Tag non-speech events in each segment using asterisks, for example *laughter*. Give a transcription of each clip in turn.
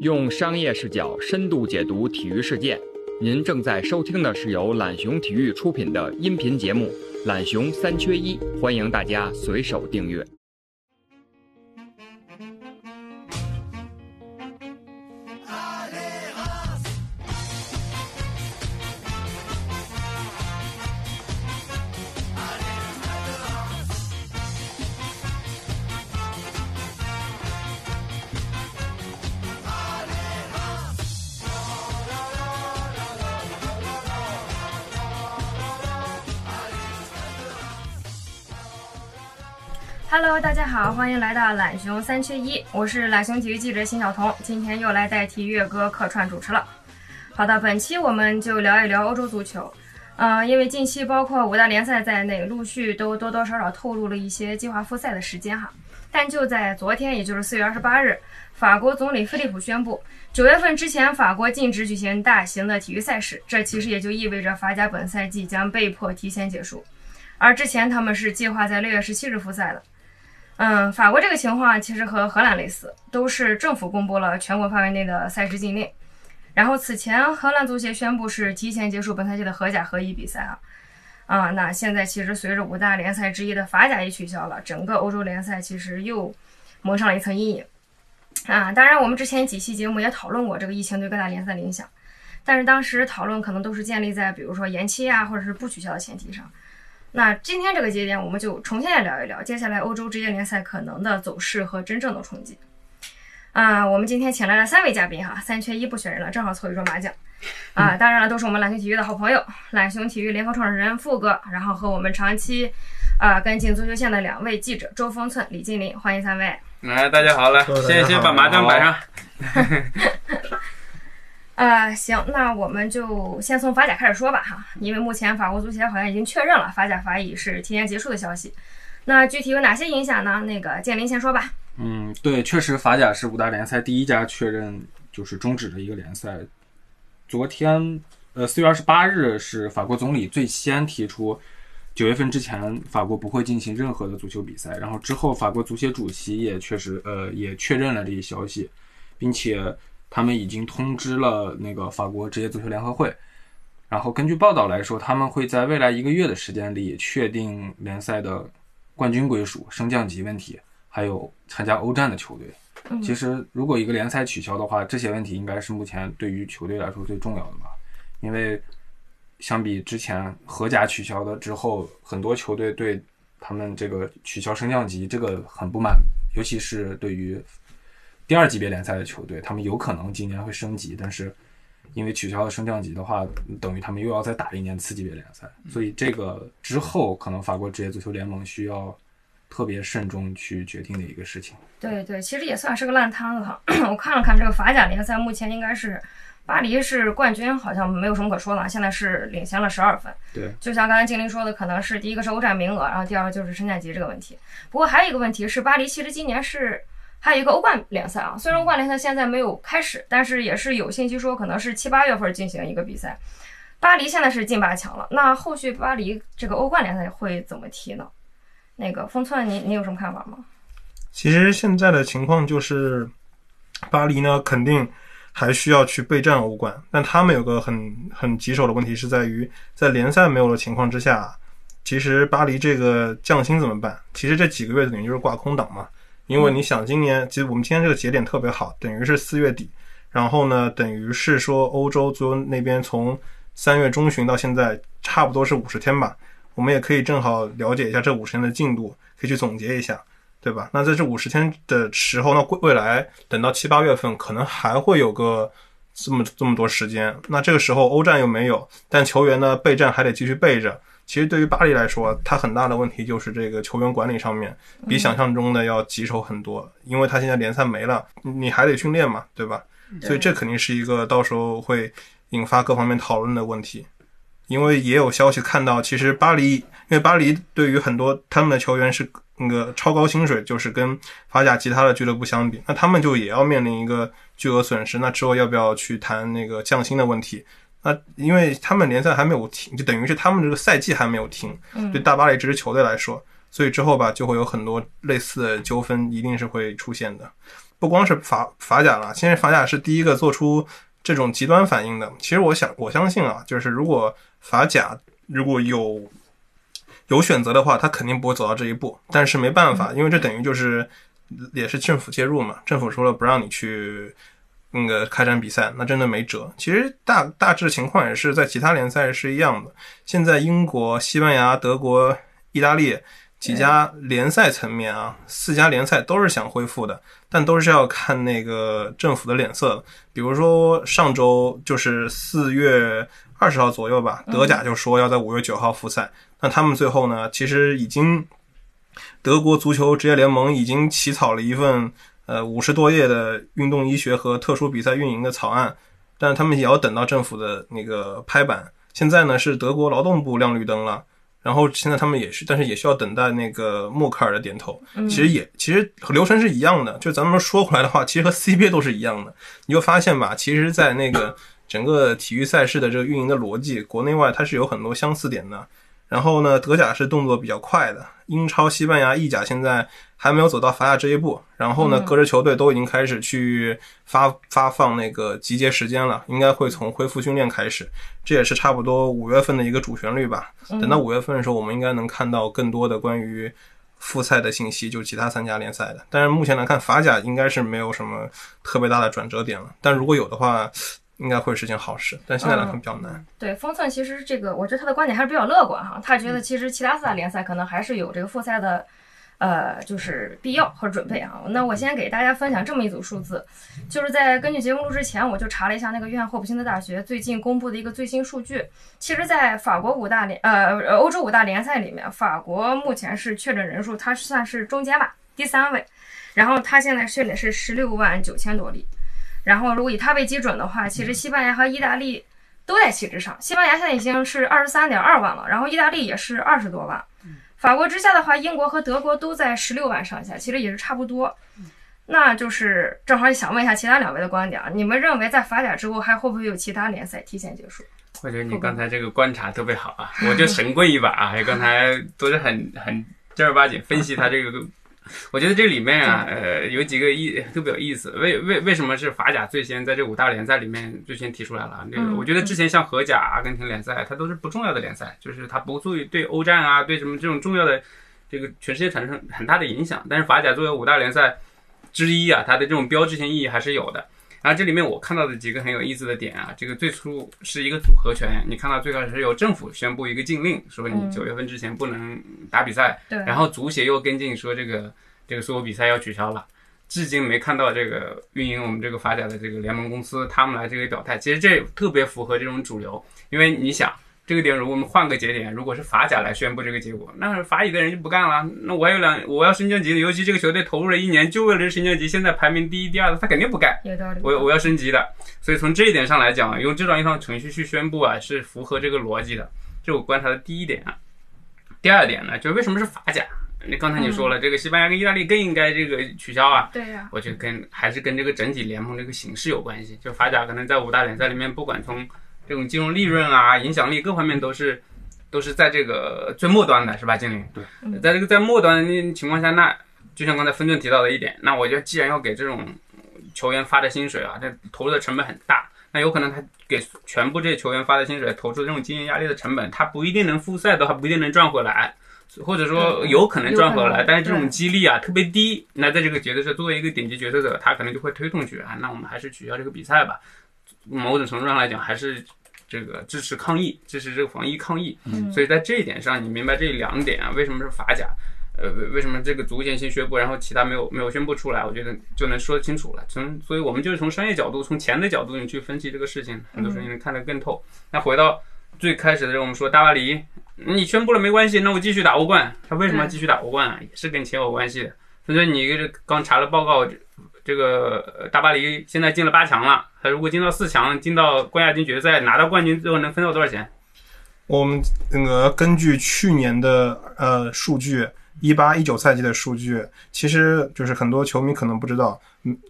用商业视角深度解读体育事件。您正在收听的是由懒熊体育出品的音频节目《懒熊三缺一》，欢迎大家随手订阅。好，欢迎来到懒熊三缺一，我是懒熊体育记者辛晓彤，今天又来代替月哥客串主持了。好的，本期我们就聊一聊欧洲足球。嗯，因为近期包括五大联赛在内，陆续都多多少少透露了一些计划复赛的时间哈。但就在昨天，也就是四月二十八日，法国总理菲利普宣布，九月份之前法国禁止举行大型的体育赛事，这其实也就意味着法甲本赛季将被迫提前结束。而之前他们是计划在六月十七日复赛的。嗯，法国这个情况其实和荷兰类似，都是政府公布了全国范围内的赛事禁令。然后此前荷兰足协宣布是提前结束本赛季的荷甲和乙比赛啊，啊，那现在其实随着五大联赛之一的法甲也取消了，整个欧洲联赛其实又蒙上了一层阴影啊。当然，我们之前几期节目也讨论过这个疫情对各大联赛的影响，但是当时讨论可能都是建立在比如说延期啊或者是不取消的前提上。那今天这个节点，我们就重新来聊一聊接下来欧洲职业联赛可能的走势和真正的冲击。啊，我们今天请来了三位嘉宾哈，三缺一不选人了，正好凑一桌麻将。啊，当然了，都是我们懒熊体育的好朋友，懒熊体育联合创始人付哥，然后和我们长期啊跟进足球线的两位记者周峰寸、李金林，欢迎三位。来，大家好，来，先先把麻将摆上。*laughs* *laughs* *laughs* 呃，行，那我们就先从法甲开始说吧，哈，因为目前法国足协好像已经确认了法甲法乙是提前结束的消息。那具体有哪些影响呢？那个建林先说吧。嗯，对，确实法甲是五大联赛第一家确认就是终止的一个联赛。昨天，呃，四月二十八日是法国总理最先提出，九月份之前法国不会进行任何的足球比赛。然后之后，法国足协主席也确实，呃，也确认了这一消息，并且。他们已经通知了那个法国职业足球联合会，然后根据报道来说，他们会在未来一个月的时间里确定联赛的冠军归属、升降级问题，还有参加欧战的球队。其实，如果一个联赛取消的话，这些问题应该是目前对于球队来说最重要的吧？因为相比之前荷甲取消的之后，很多球队对他们这个取消升降级这个很不满，尤其是对于。第二级别联赛的球队，他们有可能今年会升级，但是因为取消了升降级的话，等于他们又要再打一年次级别联赛，所以这个之后可能法国职业足球联盟需要特别慎重去决定的一个事情。对对，其实也算是个烂摊子哈。*coughs* 我看了看这个法甲联赛，目前应该是巴黎是冠军，好像没有什么可说的，现在是领先了十二分。对，就像刚才静林说的，可能是第一个是欧战名额，然后第二个就是升降级这个问题。不过还有一个问题是，巴黎其实今年是。还有一个欧冠联赛啊，虽然欧冠联赛现在没有开始，但是也是有信息说可能是七八月份进行一个比赛。巴黎现在是进八强了，那后续巴黎这个欧冠联赛会怎么踢呢？那个封寸，你你有什么看法吗？其实现在的情况就是，巴黎呢肯定还需要去备战欧冠，但他们有个很很棘手的问题是在于，在联赛没有的情况之下，其实巴黎这个降薪怎么办？其实这几个月等于就是挂空档嘛。因为你想，今年其实我们今天这个节点特别好，等于是四月底，然后呢，等于是说欧洲足球那边从三月中旬到现在差不多是五十天吧，我们也可以正好了解一下这五十天的进度，可以去总结一下，对吧？那在这五十天的时候，那未来等到七八月份，可能还会有个这么这么多时间，那这个时候欧战又没有，但球员呢备战还得继续备着。其实对于巴黎来说，他很大的问题就是这个球员管理上面比想象中的要棘手很多，因为他现在联赛没了，你还得训练嘛，对吧？所以这肯定是一个到时候会引发各方面讨论的问题。因为也有消息看到，其实巴黎，因为巴黎对于很多他们的球员是那个超高薪水，就是跟法甲其他的俱乐部相比，那他们就也要面临一个巨额损失。那之后要不要去谈那个降薪的问题？那因为他们联赛还没有停，就等于是他们这个赛季还没有停。对大巴黎这支球队来说，所以之后吧就会有很多类似的纠纷，一定是会出现的。不光是法法甲了，现在法甲是第一个做出这种极端反应的。其实我想，我相信啊，就是如果法甲如果有有选择的话，他肯定不会走到这一步。但是没办法，因为这等于就是也是政府介入嘛，政府说了不让你去那个开展比赛，那真的没辙。其实大大致情况也是在其他联赛是一样的。现在英国、西班牙、德国、意大利。几家联赛层面啊，四家联赛都是想恢复的，但都是要看那个政府的脸色。比如说上周就是四月二十号左右吧，德甲就说要在五月九号复赛。那他们最后呢，其实已经德国足球职业联盟已经起草了一份呃五十多页的运动医学和特殊比赛运营的草案，但是他们也要等到政府的那个拍板。现在呢是德国劳动部亮绿灯了。然后现在他们也是，但是也需要等待那个默克尔的点头。其实也其实流程是一样的，就咱们说回来的话，其实和 CBA 都是一样的。你就发现吧，其实，在那个整个体育赛事的这个运营的逻辑，国内外它是有很多相似点的。然后呢，德甲是动作比较快的，英超、西班牙、意甲现在还没有走到法甲这一步。然后呢，各支球队都已经开始去发发放那个集结时间了，应该会从恢复训练开始。这也是差不多五月份的一个主旋律吧。等到五月份的时候，我们应该能看到更多的关于复赛的信息，就其他三家联赛的。但是目前来看，法甲应该是没有什么特别大的转折点了。但如果有的话，应该会是件好事，但现在来看比较难。对，方寸其实这个，我觉得他的观点还是比较乐观哈。他觉得其实其他四大联赛可能还是有这个复赛的，呃，就是必要和准备啊。那我先给大家分享这么一组数字，就是在根据节目录之前，我就查了一下那个约翰霍普金斯大学最近公布的一个最新数据。其实，在法国五大联呃欧洲五大联赛里面，法国目前是确诊人数，它算是中间吧，第三位。然后它现在确诊是十六万九千多例。然后，如果以它为基准的话，其实西班牙和意大利都在其之上。西班牙现在已经是二十三点二万了，然后意大利也是二十多万。法国之下的话，英国和德国都在十六万上下，其实也是差不多。那就是正好想问一下其他两位的观点啊，你们认为在法甲之后还会不会有其他联赛提前结束？我觉得你刚才这个观察特别好啊，我就神棍一把啊，刚才都是很很正儿八经分析他这个。*laughs* 我觉得这里面啊，呃，有几个意 *laughs* 特别有意思。为为为什么是法甲最先在这五大联赛里面最先提出来了？那个我觉得之前像荷甲、阿根廷联赛，它都是不重要的联赛，就是它不足以对欧战啊，对什么这种重要的这个全世界产生很大的影响。但是法甲作为五大联赛之一啊，它的这种标志性意义还是有的。然后这里面我看到的几个很有意思的点啊，这个最初是一个组合拳，你看到最开始是由政府宣布一个禁令，说你九月份之前不能打比赛，对，然后足协又跟进说这个这个所有比赛要取消了，至今没看到这个运营我们这个法甲的这个联盟公司他们来这个表态，其实这特别符合这种主流，因为你想。这个点，如果我们换个节点，如果是法甲来宣布这个结果，那法乙的人就不干了。那我还有两，我要升降级，尤其这个球队投入了一年，就为了升降级，现在排名第一、第二的，他肯定不干。有道理。我我要升级的，所以从这一点上来讲，用这样一套程序去宣布啊，是符合这个逻辑的。这我观察的第一点啊。第二点呢，就为什么是法甲？你刚才你说了，这个西班牙跟意大利更应该这个取消啊。对呀。我觉得跟还是跟这个整体联盟这个形势有关系。就法甲可能在五大联赛里面，不管从这种金融利润啊、影响力各方面都是。都是在这个最末端的，是吧，经理？对，在这个在末端的情况下，那就像刚才分顿提到的一点，那我觉得既然要给这种球员发的薪水啊，这投入的成本很大，那有可能他给全部这些球员发的薪水，投出这种经营压力的成本，他不一定能复赛的话，不一定能赚回来，或者说有可能赚回来，但是这种激励啊特别低，那在这个决策者作为一个顶级决策者，他可能就会推动去啊，那我们还是取消这个比赛吧。某种程度上来讲，还是。这个支持抗疫，支持这个防疫抗疫，所以在这一点上，你明白这两点啊？为什么是法甲？呃，为为什么这个足协先宣布，然后其他没有没有宣布出来？我觉得就能说清楚了。从所以，我们就是从商业角度，从钱的角度，你去分析这个事情，很多时候你能看得更透。那回到最开始的时候，我们说大巴黎，你宣布了没关系，那我继续打欧冠。他为什么要继续打欧冠啊？也是跟钱有关系的。所以你刚查了报告。这个大巴黎现在进了八强了，他如果进到四强，进到冠亚军决赛，拿到冠军最后能分到多少钱？我们那个根据去年的呃数据，一八一九赛季的数据，其实就是很多球迷可能不知道，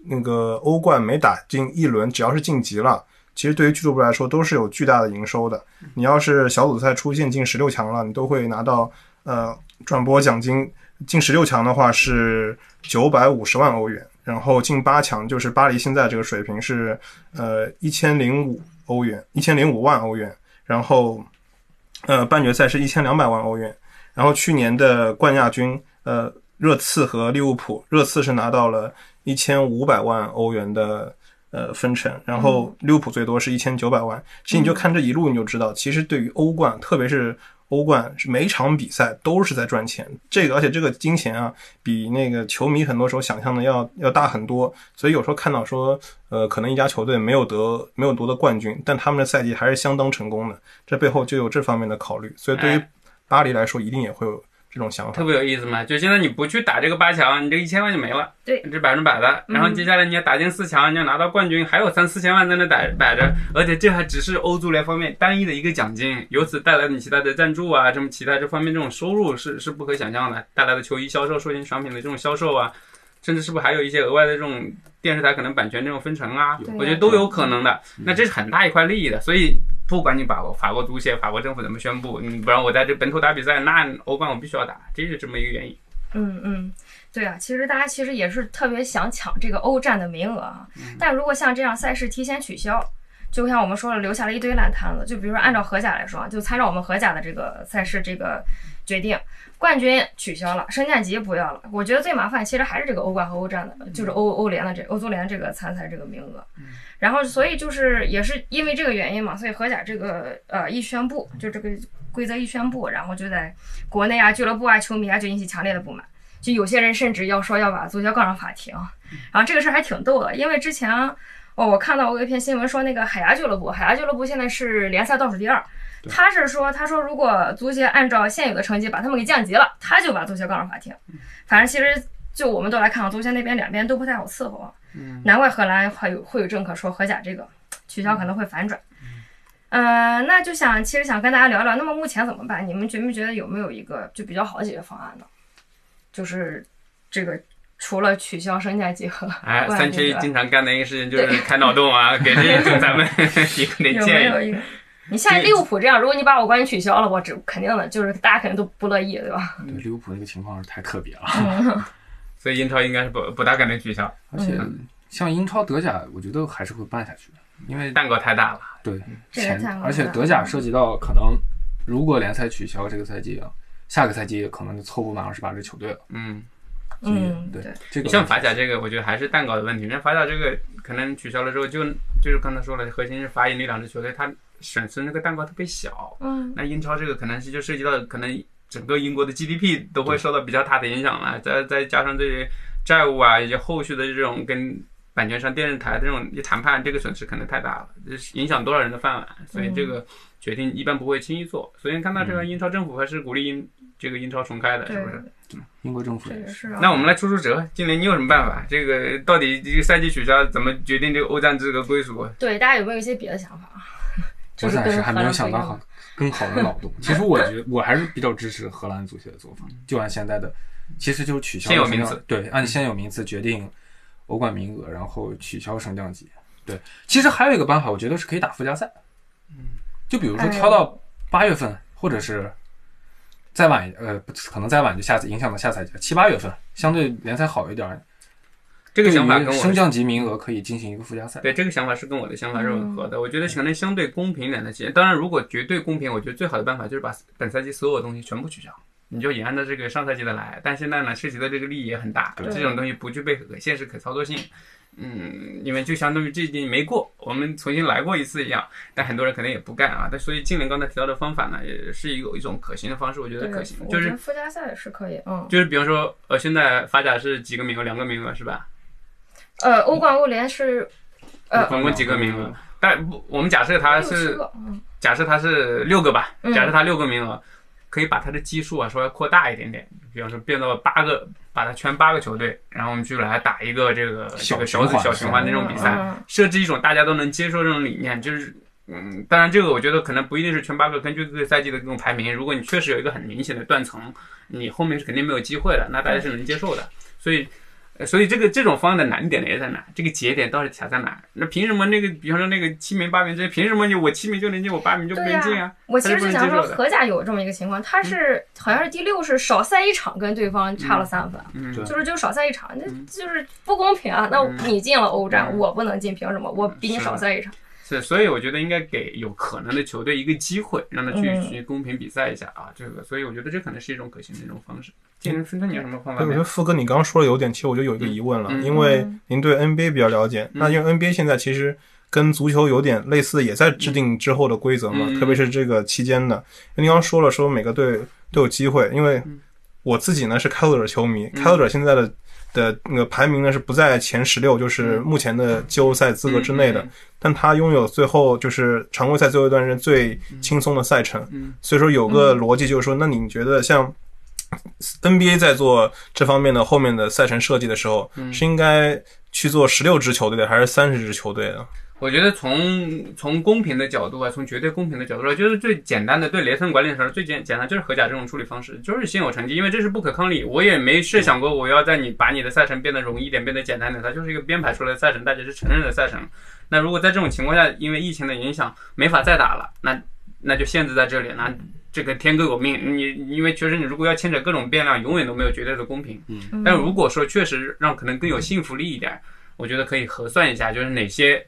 那个欧冠每打进一轮，只要是晋级了，其实对于俱乐部来说都是有巨大的营收的。你要是小组赛出现进十六强了，你都会拿到呃转播奖金，进十六强的话是九百五十万欧元。然后进八强，就是巴黎现在这个水平是呃一千零五欧元，一千零五万欧元，然后呃半决赛是一千两百万欧元，然后去年的冠亚军呃热刺和利物浦，热刺是拿到了一千五百万欧元的。呃，分成，然后利物浦最多是一千九百万。其实你就看这一路，你就知道，其实对于欧冠，特别是欧冠，是每场比赛都是在赚钱。这个，而且这个金钱啊，比那个球迷很多时候想象的要要大很多。所以有时候看到说，呃，可能一家球队没有得没有夺得冠军，但他们的赛季还是相当成功的，这背后就有这方面的考虑。所以对于巴黎来说，一定也会有。这种想法特别有意思嘛？就现在你不去打这个八强，你这一千万就没了，对，这百分之百的。然后接下来你要打进四强，你要拿到冠军，还有三四千万在那摆摆着，而且这还只是欧足联方面单一的一个奖金，由此带来你其他的赞助啊，这么其他这方面这种收入是是不可想象的，带来的球衣销售、授权商品的这种销售啊，甚至是不是还有一些额外的这种电视台可能版权这种分成啊？我觉得都有可能的。那这是很大一块利益的，所以。不管你把法国足协、法国政府怎么宣布，你不让我在这本土打比赛，那欧冠我必须要打，这是这么一个原因。嗯嗯，对啊，其实大家其实也是特别想抢这个欧战的名额啊。但如果像这样赛事提前取消，就像我们说了，留下了一堆烂摊子。就比如说按照荷甲来说，就参照我们荷甲的这个赛事这个决定，冠军取消了，升降级不要了。我觉得最麻烦其实还是这个欧冠和欧战的，就是欧欧联的这欧足联这个参赛这个名额。然后，所以就是也是因为这个原因嘛，所以荷甲这个呃一宣布，就这个规则一宣布，然后就在国内啊、俱乐部啊、球迷啊就引起强烈的不满，就有些人甚至要说要把足协告上法庭。然后这个事儿还挺逗的，因为之前哦，我看到过一篇新闻说，那个海牙俱乐部，海牙俱乐部现在是联赛倒数第二，他是说，他说如果足协按照现有的成绩把他们给降级了，他就把足协告上法庭。反正其实就我们都来看，足协那边两边都不太好伺候啊。难怪荷兰会有会有政客说荷甲这个取消可能会反转。嗯，那就想其实想跟大家聊聊，那么目前怎么办？你们觉没觉得有没有一个就比较好的解决方案呢？就是这个除了取消升降级和 *laughs* 哎，三缺一经常干的一个事情就是开脑洞啊，*laughs* 给这些咱们 *laughs* 一个点建议。你像利物浦这样，如果你把我关系取消了，我这肯定的就是大家肯定都不乐意，对吧？对，利物浦那个情况是太特别了。所以英超应该是不不大可能取消，而且像英超、德甲，我觉得还是会办下去的，因为蛋糕太大了。对，前而且德甲涉及到可能，如果联赛取消这个赛季，下个赛季可能就凑不满二十八支球队了。嗯嗯，对，这个像法甲这个，我觉得还是蛋糕的问题。因为法甲这个可能取消了之后，就就是刚才说了，核心是法乙那两支球队，它损失那个蛋糕特别小。嗯，那英超这个可能是就涉及到可能。整个英国的 GDP 都会受到比较大的影响了，再再加上这些债务啊，以及后续的这种跟版权商、电视台这种一谈判，这个损失可能太大了，影响多少人的饭碗，所以这个决定一般不会轻易做。所以看到这个英超政府还是鼓励英这个英超重开的，是不是？英国政府也是。那我们来出出折，今年你有什么办法？这个到底这个赛季取消怎么决定这个欧战资格归属？对，大家有没有一些别的想法？*laughs* 我暂时还没有想到好。更好的脑洞，*laughs* 其实我觉我还是比较支持荷兰足协的做法，就按现在的，其实就是取消现有名次，对，按现有名次决定欧冠名额，然后取消升降级。对，其实还有一个办法，我觉得是可以打附加赛，嗯，就比如说挑到八月份，或者是再晚，呃，可能再晚就下次影响到下赛季七八月份，相对联赛好一点。这个想法跟我升降级名额可以进行一个附加赛。对，这个想法是跟我的想法是吻合的。我觉得可能相对公平一点的些。当然，如果绝对公平，我觉得最好的办法就是把本赛季所有的东西全部取消，你就也按照这个上赛季的来。但现在呢，涉及的这个利益也很大，这种东西不具备可现实可操作性。嗯，因为就相当于这季没过，我们重新来过一次一样。但很多人可能也不干啊。但所以，金莲刚才提到的方法呢，也是有一种可行的方式，我觉得可行。就是附加赛是可以，嗯，就是比方说，呃，现在法甲是几个名额？两个名额是吧？呃，欧冠、欧联是，呃，总共几个名额？但不，我们假设它是，假设它是六个吧。假设它六个名额，可以把它的基数啊稍微扩大一点点，比方说变到八个，把它圈八个球队，然后我们就来打一个这个这个小组小循环的这种比赛，设置一种大家都能接受这种理念，就是，嗯，当然这个我觉得可能不一定是全八个，根据这个赛季的这种排名，如果你确实有一个很明显的断层，你后面是肯定没有机会的，那大家是能接受的，所以。呃所以这个这种方案的难点呢也在哪？这个节点到底卡在哪？那凭什么那个，比方说那个七名八名这些，凭什么你我七名就能进，我八名就不能进啊？我其实就想说，他是不能接受的荷甲有这么一个情况，他是好像是第六是少赛一场，跟对方差了三分，就是就少赛一场，那就是不公平啊！那你进了欧战，嗯我不能进，凭什么？我比你少赛一场。是，所以我觉得应该给有可能的球队一个机会，让他去、嗯。去公平比赛一下啊。这个，所以我觉得这可能是一种可行的一种方式。建人分分，你有什么方法对，我？觉得富哥你刚刚说的有点，其实我就有一个疑问了，嗯。因为您对 NBA 比较了解，那因为 NBA 现在其实跟足球有点类似，也在制定之后的规则嘛，嗯。特别是这个期间的。因为您刚刚说了，说每个队都有机会，因为嗯。我自己呢是开拓者球迷，开拓者现在的的那个排名呢是不在前十六，就是目前的季后赛资格之内的，嗯但他拥有最后就是常规赛最后一段是最轻松的赛程，嗯所以说有个逻辑就是说，那你觉得像 NBA 在做这方面的后面的赛程设计的时候，嗯。是应该去做十六支球队的，还是三十支球队的？我觉得从从公平的角度啊，从绝对公平的角度来，就是最简单的对联赛管理层最简简单就是荷甲这种处理方式，就是先有成绩，因为这是不可抗力。我也没设想过我要在你把你的赛程变得容易一点，变得简单点，它就是一个编排出来的赛程，大家是承认的赛程。那如果在这种情况下，因为疫情的影响没法再打了，那那就限制在这里，那这个天各有命。你因为确实你如果要牵扯各种变量，永远都没有绝对的公平。嗯但如果说确实让可能更有信服力一点，我觉得可以核算一下，就是哪些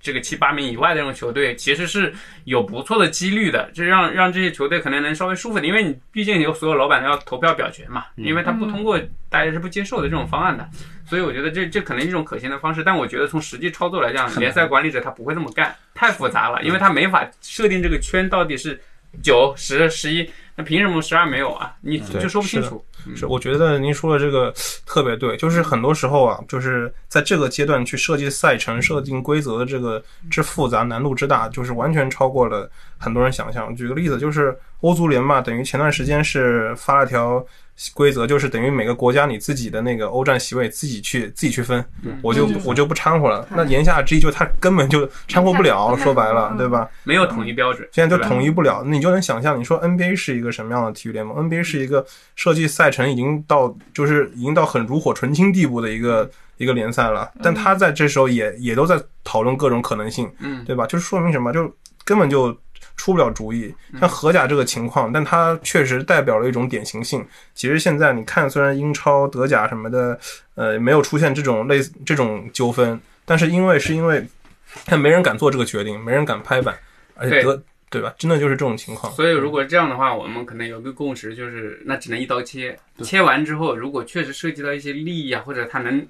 这个七八名以外的这种球队，其实是有不错的几率的，这让让这些球队可能能稍微舒服点，因为你毕竟有所有老板都要投票表决嘛，因为他不通过，大家是不接受的这种方案的，所以我觉得这这可能是一种可行的方式，但我觉得从实际操作来讲，联赛管理者他不会这么干，太复杂了，因为他没法设定这个圈到底是九、十、十一，那凭什么十二没有啊？你就说不清楚。是，我觉得您说的这个特别对，就是很多时候啊，就是在这个阶段去设计赛程、设定规则的这个之复杂、难度之大，就是完全超过了很多人想象。举个例子，就是欧足联嘛，等于前段时间是发了条规则，就是等于每个国家你自己的那个欧战席位自己去自己去分，我就嗯我就不掺和了。那言下之意就是他根本就掺和不了，说白了，对吧？没有统一标准，现在就统一不了，你就能想象，你说 NBA 是一个什么样的体育联盟？NBA 是一个设计赛程已经到就是已经到很炉火纯青地步的一个一个联赛了，但他在这时候也也都在讨论各种可能性，嗯，对吧？就是说明什么？就根本就出不了主意。像荷甲这个情况，但它确实代表了一种典型性。其实现在你看，虽然英超、德甲什么的，呃，没有出现这种类似这种纠纷，但是因为是因为他没人敢做这个决定，没人敢拍板，而且对德对吧？真的就是这种情况。所以如果这样的话，我们可能有个共识，就是那只能一刀切。切完之后，如果确实涉及到一些利益啊，或者他能，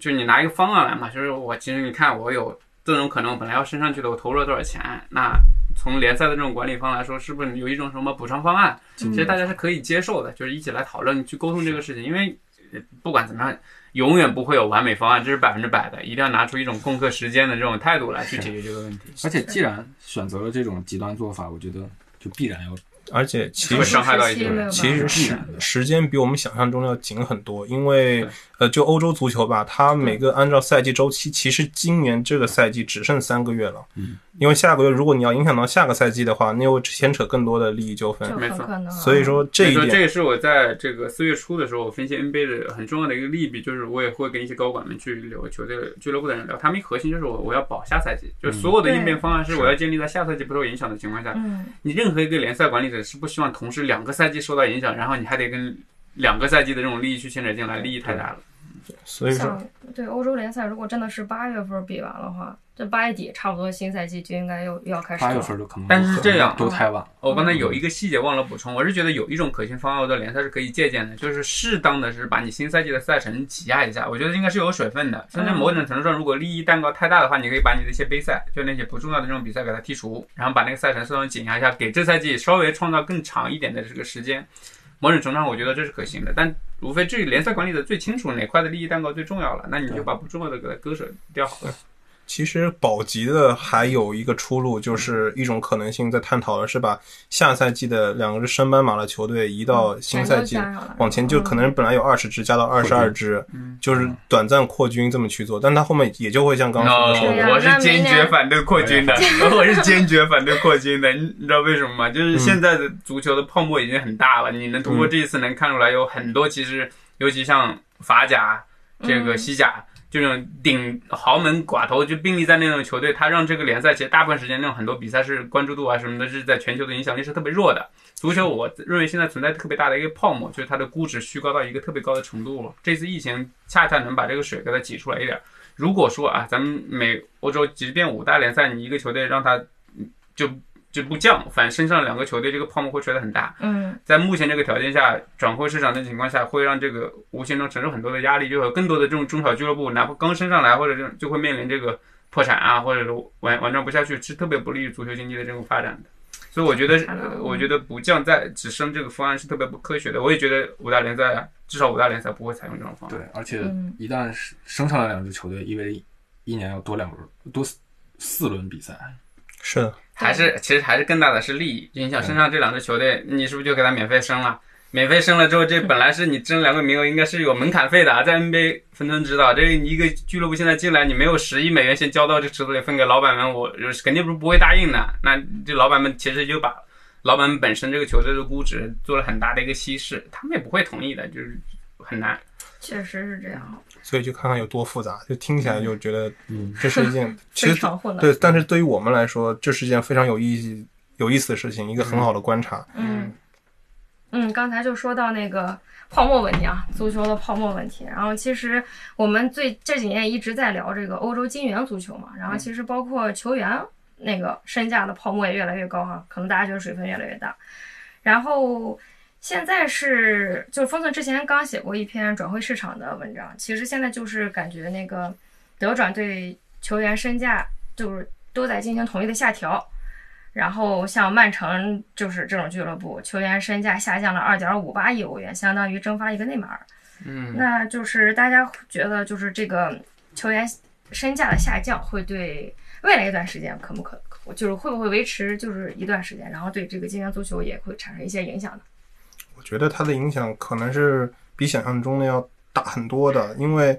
就是你拿一个方案来嘛，就是我其实你看我有这种可能，我本来要升上去的，我投入了多少钱？那从联赛的这种管理方来说，是不是有一种什么补偿方案？其实大家是可以接受的，就是一起来讨论去沟通这个事情，因为呃不管怎么样。永远不会有完美方案，这是百分之百的，一定要拿出一种共克时间的这种态度来去解决这个问题。而且既然选择了这种极端做法，我觉得就必然要而且其实会伤害到一其实时时间比我们想象中要紧很多，因为呃，就欧洲足球吧，它每个按照赛季周期，其实今年这个赛季只剩三个月了。嗯，因为下个月如果你要影响到下个赛季的话，那又牵扯更多的利益纠纷。没错。所以说这一点，这点，也是我在这个四月初的时候，我分析 NBA 的很重要的一个利弊，就是我也会跟一些高管们去聊球队俱乐部的人聊，他们一核心就是我我要保下赛季，就是所有的应变方案是我要建立在下赛季不受影响的情况下。嗯，你任何一个联赛管理者是不希望同时两个赛季受到影响，然后你还得跟两个赛季的这种利益去牵扯进来，利益太大了。所以说像对欧洲联赛，如果真的是八月份比完的话，这八月底差不多新赛季就应该又又要开始了。八月份就可能，但是这样都太晚。我刚才有一个细节忘了补充，我是觉得有一种可行方案，我的联赛是可以借鉴的，就是适当的是把你新赛季的赛程挤压一下，我觉得应该是有水分的，甚至某种程度上，如果利益蛋糕太大的话，你可以把你的一些杯赛，就那些不重要的这种比赛给它剔除，然后把那个赛程适当紧压一下，给这赛季稍微创造更长一点的这个时间。某种程度上，我觉得这是可行的，但无非至于联赛管理的最清楚哪块的利益蛋糕最重要了，那你就把不重要的给它割舍掉好了。其实保级的还有一个出路，就是一种可能性在探讨的是把下赛季的两个升班马的球队移到新赛季往前，就可能本来有二十支加到二十二支，就是短暂扩军这么去做，但他后面也就会像刚刚说的我是坚决反对扩军的，我是坚决反对扩军的。你你知道为什么吗？就是现在的足球的泡沫已经很大了，你能通过这一次能看出来，有很多其实，尤其像法甲、这个西甲。这种顶豪门寡头就并立在那种球队，他让这个联赛其实大部分时间那种很多比赛是关注度啊什么的，是在全球的影响力是特别弱的。足球我认为现在存在特别大的一个泡沫，就是它的估值虚高到一个特别高的程度了。这次疫情恰恰能把这个水给它挤出来一点。如果说啊，咱们美欧洲即便五大联赛，你一个球队让他就。就不降，反升上两个球队这个泡沫会吹得很大。嗯，在目前这个条件下，转会市场的情况下，会让这个无形中承受很多的压力，就有更多的这种中小俱乐部，哪怕刚升上来或者这种，就会面临这个破产啊，或者是完完转不下去，是特别不利于足球经济的这种发展的。所以我觉得，我觉得不降再只升这个方案是特别不科学的。我也觉得五大联赛至少五大联赛不会采用这种方案。对，而且一旦升上来两支球队，意味着一年要多两轮，多四轮比赛。是的。还是其实还是更大的是利益，就你想升上这两支球队，你是不是就给他免费升了？免费升了之后，这本来是你争两个名额，应该是有门槛费的啊。在 NBA 分分知道，这一个俱乐部现在进来，你没有十亿美元先交到这池子里分给老板们，我肯定不是不会答应的。那这老板们其实就把老板们本身这个球队的估值做了很大的一个稀释，他们也不会同意的，就是很难。确实是这样。所以就看看有多复杂，就听起来就觉得，嗯，这是一件 *laughs* 其实混对，但是对于我们来说，这是一件非常有意义、有意思的事情，一个很好的观察。嗯嗯，刚才就说到那个泡沫问题啊，足球的泡沫问题。然后其实我们最这几年一直在聊这个欧洲金元足球嘛，然后其实包括球员那个身价的泡沫也越来越高哈，可能大家觉得水分越来越大，然后。现在是，就是封存之前刚写过一篇转会市场的文章。其实现在就是感觉那个德转对球员身价就是都在进行统一的下调。然后像曼城就是这种俱乐部，球员身价下降了二点五八亿欧元，相当于蒸发一个内马尔。嗯，那就是大家觉得就是这个球员身价的下降会对未来一段时间可不可，就是会不会维持就是一段时间，然后对这个金元足球也会产生一些影响呢？我觉得它的影响可能是比想象中的要大很多的，因为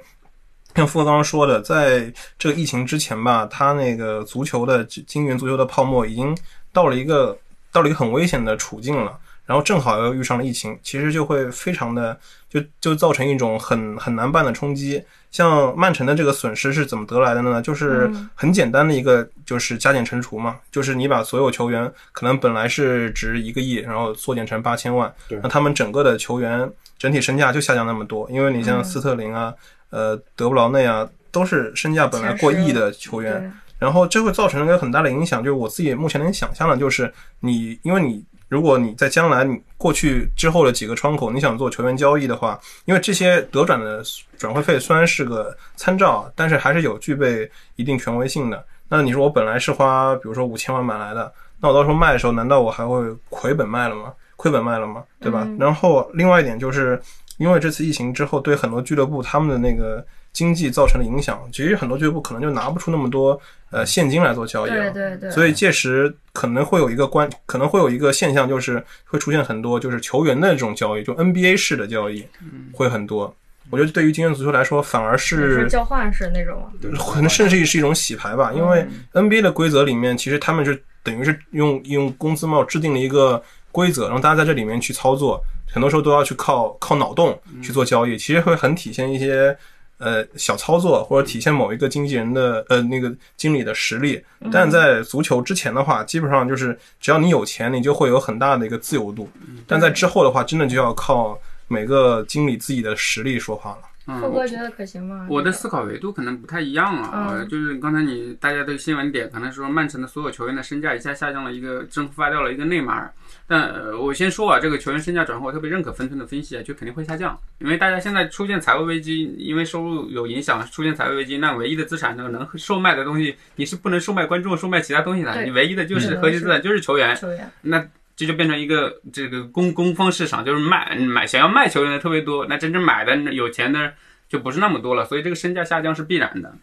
像富刚刚说的，在这个疫情之前吧，它那个足球的金元足球的泡沫已经到了一个到了一个很危险的处境了。然后正好又遇上了疫情，其实就会非常的就就造成一种很很难办的冲击。像曼城的这个损失是怎么得来的呢？就是很简单的一个就是加减乘除嘛，就是你把所有球员可能本来是值一个亿，然后缩减成八千万，那他们整个的球员整体身价就下降那么多。因为你像斯特林啊、呃德布劳内啊，都是身价本来过亿的球员，然后这会造成一个很大的影响。就是我自己目前能想象的，就是你因为你。如果你在将来你过去之后的几个窗口，你想做球员交易的话，因为这些德转的转会费虽然是个参照，但是还是有具备一定权威性的。那你说我本来是花，比如说五千万买来的，那我到时候卖的时候，难道我还会亏本卖了吗？亏本卖了吗？对吧？然后另外一点就是，因为这次疫情之后，对很多俱乐部他们的那个。经济造成的影响，其实很多俱乐部可能就拿不出那么多呃现金来做交易了。对对对。所以届时可能会有一个关，可能会有一个现象，就是会出现很多就是球员的这种交易，就 NBA 式的交易会很多。我觉得对于今年足球来说，反而是交换式那种，可能甚至是一种洗牌吧。因为 NBA 的规则里面，其实他们是等于是用用工资帽制定了一个规则，让大家在这里面去操作，很多时候都要去靠靠脑洞去做交易，其实会很体现一些。呃，小操作或者体现某一个经纪人的呃那个经理的实力，但在足球之前的话，基本上就是只要你有钱，你就会有很大的一个自由度。但在之后的话，真的就要靠每个经理自己的实力说话了。富哥觉得可行吗？我的思考维度可能不太一样啊，就是刚才你大家对新闻点可能说曼城的所有球员的身价一下下降了一个，蒸发掉了一个内马尔。但我先说啊，这个球员身价转换，我特别认可分寸的分析啊，就肯定会下降，因为大家现在出现财务危机，因为收入有影响，出现财务危机，那唯一的资产呢能售卖的东西，你是不能售卖观众、售卖其他东西的，你唯一的就是核心资产就是球员。球员，那这就变成一个这个供供方市场，就是卖买想要卖球员的特别多，那真正买的有钱的。就不是那么多了，所以这个身价下降是必然的。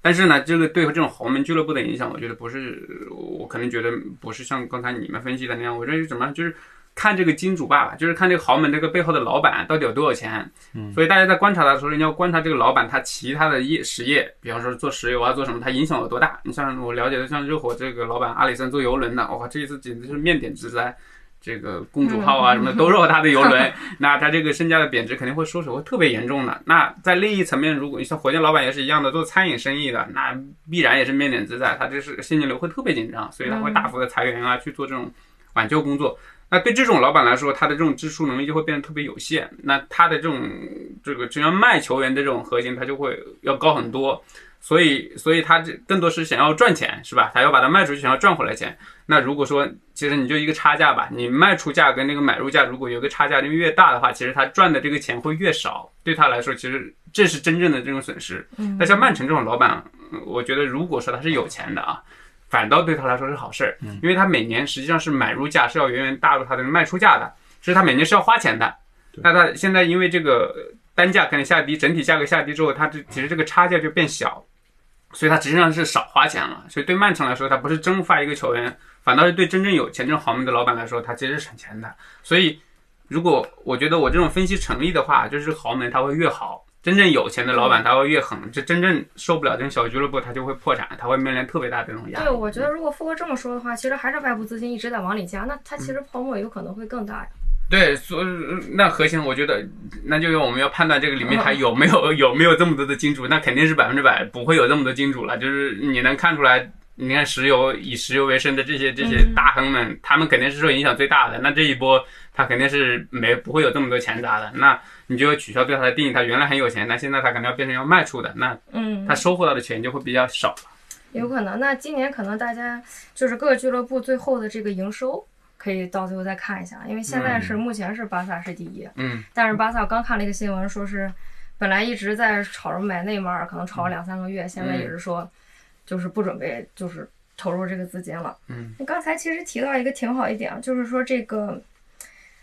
但是呢，这个对这种豪门俱乐部的影响，我觉得不是，我可能觉得不是像刚才你们分析的那样。我认为怎么，就是看这个金主爸爸，就是看这个豪门这个背后的老板到底有多少钱。嗯，所以大家在观察他的时候，你要观察这个老板他其他的业实业，比方说做石油啊，做什么，他影响有多大。你像我了解的，像热火这个老板阿里森做游轮的，哇，这一次简直是面点之灾。这个公主号啊什么的都是他的游轮，那他这个身价的贬值肯定会缩水，会特别严重的。那在利益层面，如果你像火箭老板也是一样的，做餐饮生意的，那必然也是面点之灾，他这是现金流会特别紧张，所以他会大幅的裁员啊，去做这种挽救工作。那对这种老板来说，他的这种支出能力就会变得特别有限。那他的这种这个只要卖球员的这种核心，他就会要高很多。所以，所以他这更多是想要赚钱，是吧？他要把它卖出去，想要赚回来钱。那如果说，其实你就一个差价吧，你卖出价跟那个买入价如果有个差价，就越大的话，其实他赚的这个钱会越少。对他来说，其实这是真正的这种损失。嗯那像曼城这种老板，嗯我觉得如果说他是有钱的啊，反倒对他来说是好事儿，因为他每年实际上是买入价是要远远大于他的卖出价的，所以他每年是要花钱的。那他现在因为这个单价可能下低，整体价格下低之后，他这其实这个差价就变小，所以他实际上是少花钱了。所以对曼城来说，他不是蒸发一个球员，反倒是对真正有钱这种豪门的老板来说，他其实是省钱的。所以如果我觉得我这种分析成立的话，就是豪门他会越好。真正有钱的老板他会越狠，这真正受不了这种小俱乐部，他就会破产，他会面临特别大的这种压力。对，我觉得如果富哥这么说的话，其实还是外部资金一直在往里加，那它其实泡沫有可能会更大呀。对，所以那核心我觉得，那就是我们要判断这个里面 *laughs* 还有没有有没有这么多的金主，那肯定是百分之百不会有这么多金主了。就是你能看出来，你看石油以石油为生的这些这些大亨们，他们肯定是受影响最大的。那这一波他肯定是没不会有这么多钱砸的。那你就要取消对他的定义，他原来很有钱，那现在他可能要变成要卖出的，那嗯他，收获到的钱就会比较少。有可能。那今年可能大家就是各个俱乐部最后的这个营收。可以到最后再看一下，因为现在是、目前是巴萨是第一，嗯，但是巴萨我刚看了一个新闻，说是本来一直在吵着买内马尔，可能吵了两三个月，现在也是说就是不准备就是投入这个资金了。嗯，你刚才其实提到一个挺好一点，就是说这个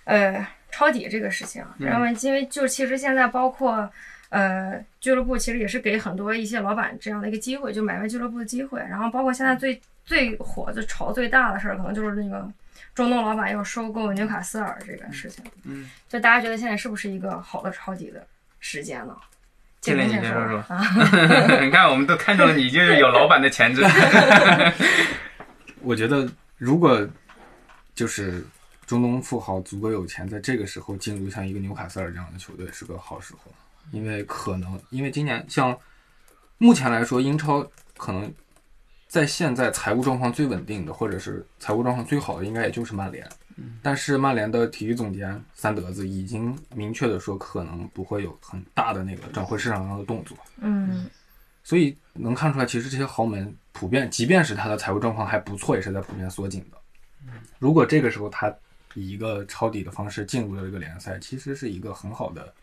呃抄底这个事情，然后因为就其实现在包括。呃，俱乐部其实也是给很多一些老板这样的一个机会，就买卖俱乐部的机会。然后包括现在最最火、最炒最大的事儿，可能就是那个中东老板要收购纽卡斯尔这个事情。嗯，就大家觉得现在是不是一个好的抄底的时间呢？建林，你先先说说。啊，*laughs* 你看，我们都看中了你，就是有老板的潜质。*laughs* *laughs* 我觉得如果就是中东富豪足够有钱，在这个时候进入像一个纽卡斯尔这样的球队是个好时候，因为可能因为今年像目前来说，英超可能在现在财务状况最稳定的，或者是财务状况最好的，应该也就是曼联。但是曼联的体育总监三德子已经明确的说，可能不会有很大的那个转会市场上的动作。嗯所以能看出来，其实这些豪门普遍，即便是他的财务状况还不错，也是在普遍缩紧的。如果这个时候他以一个抄底的方式进入了这个联赛，其实是一个很好的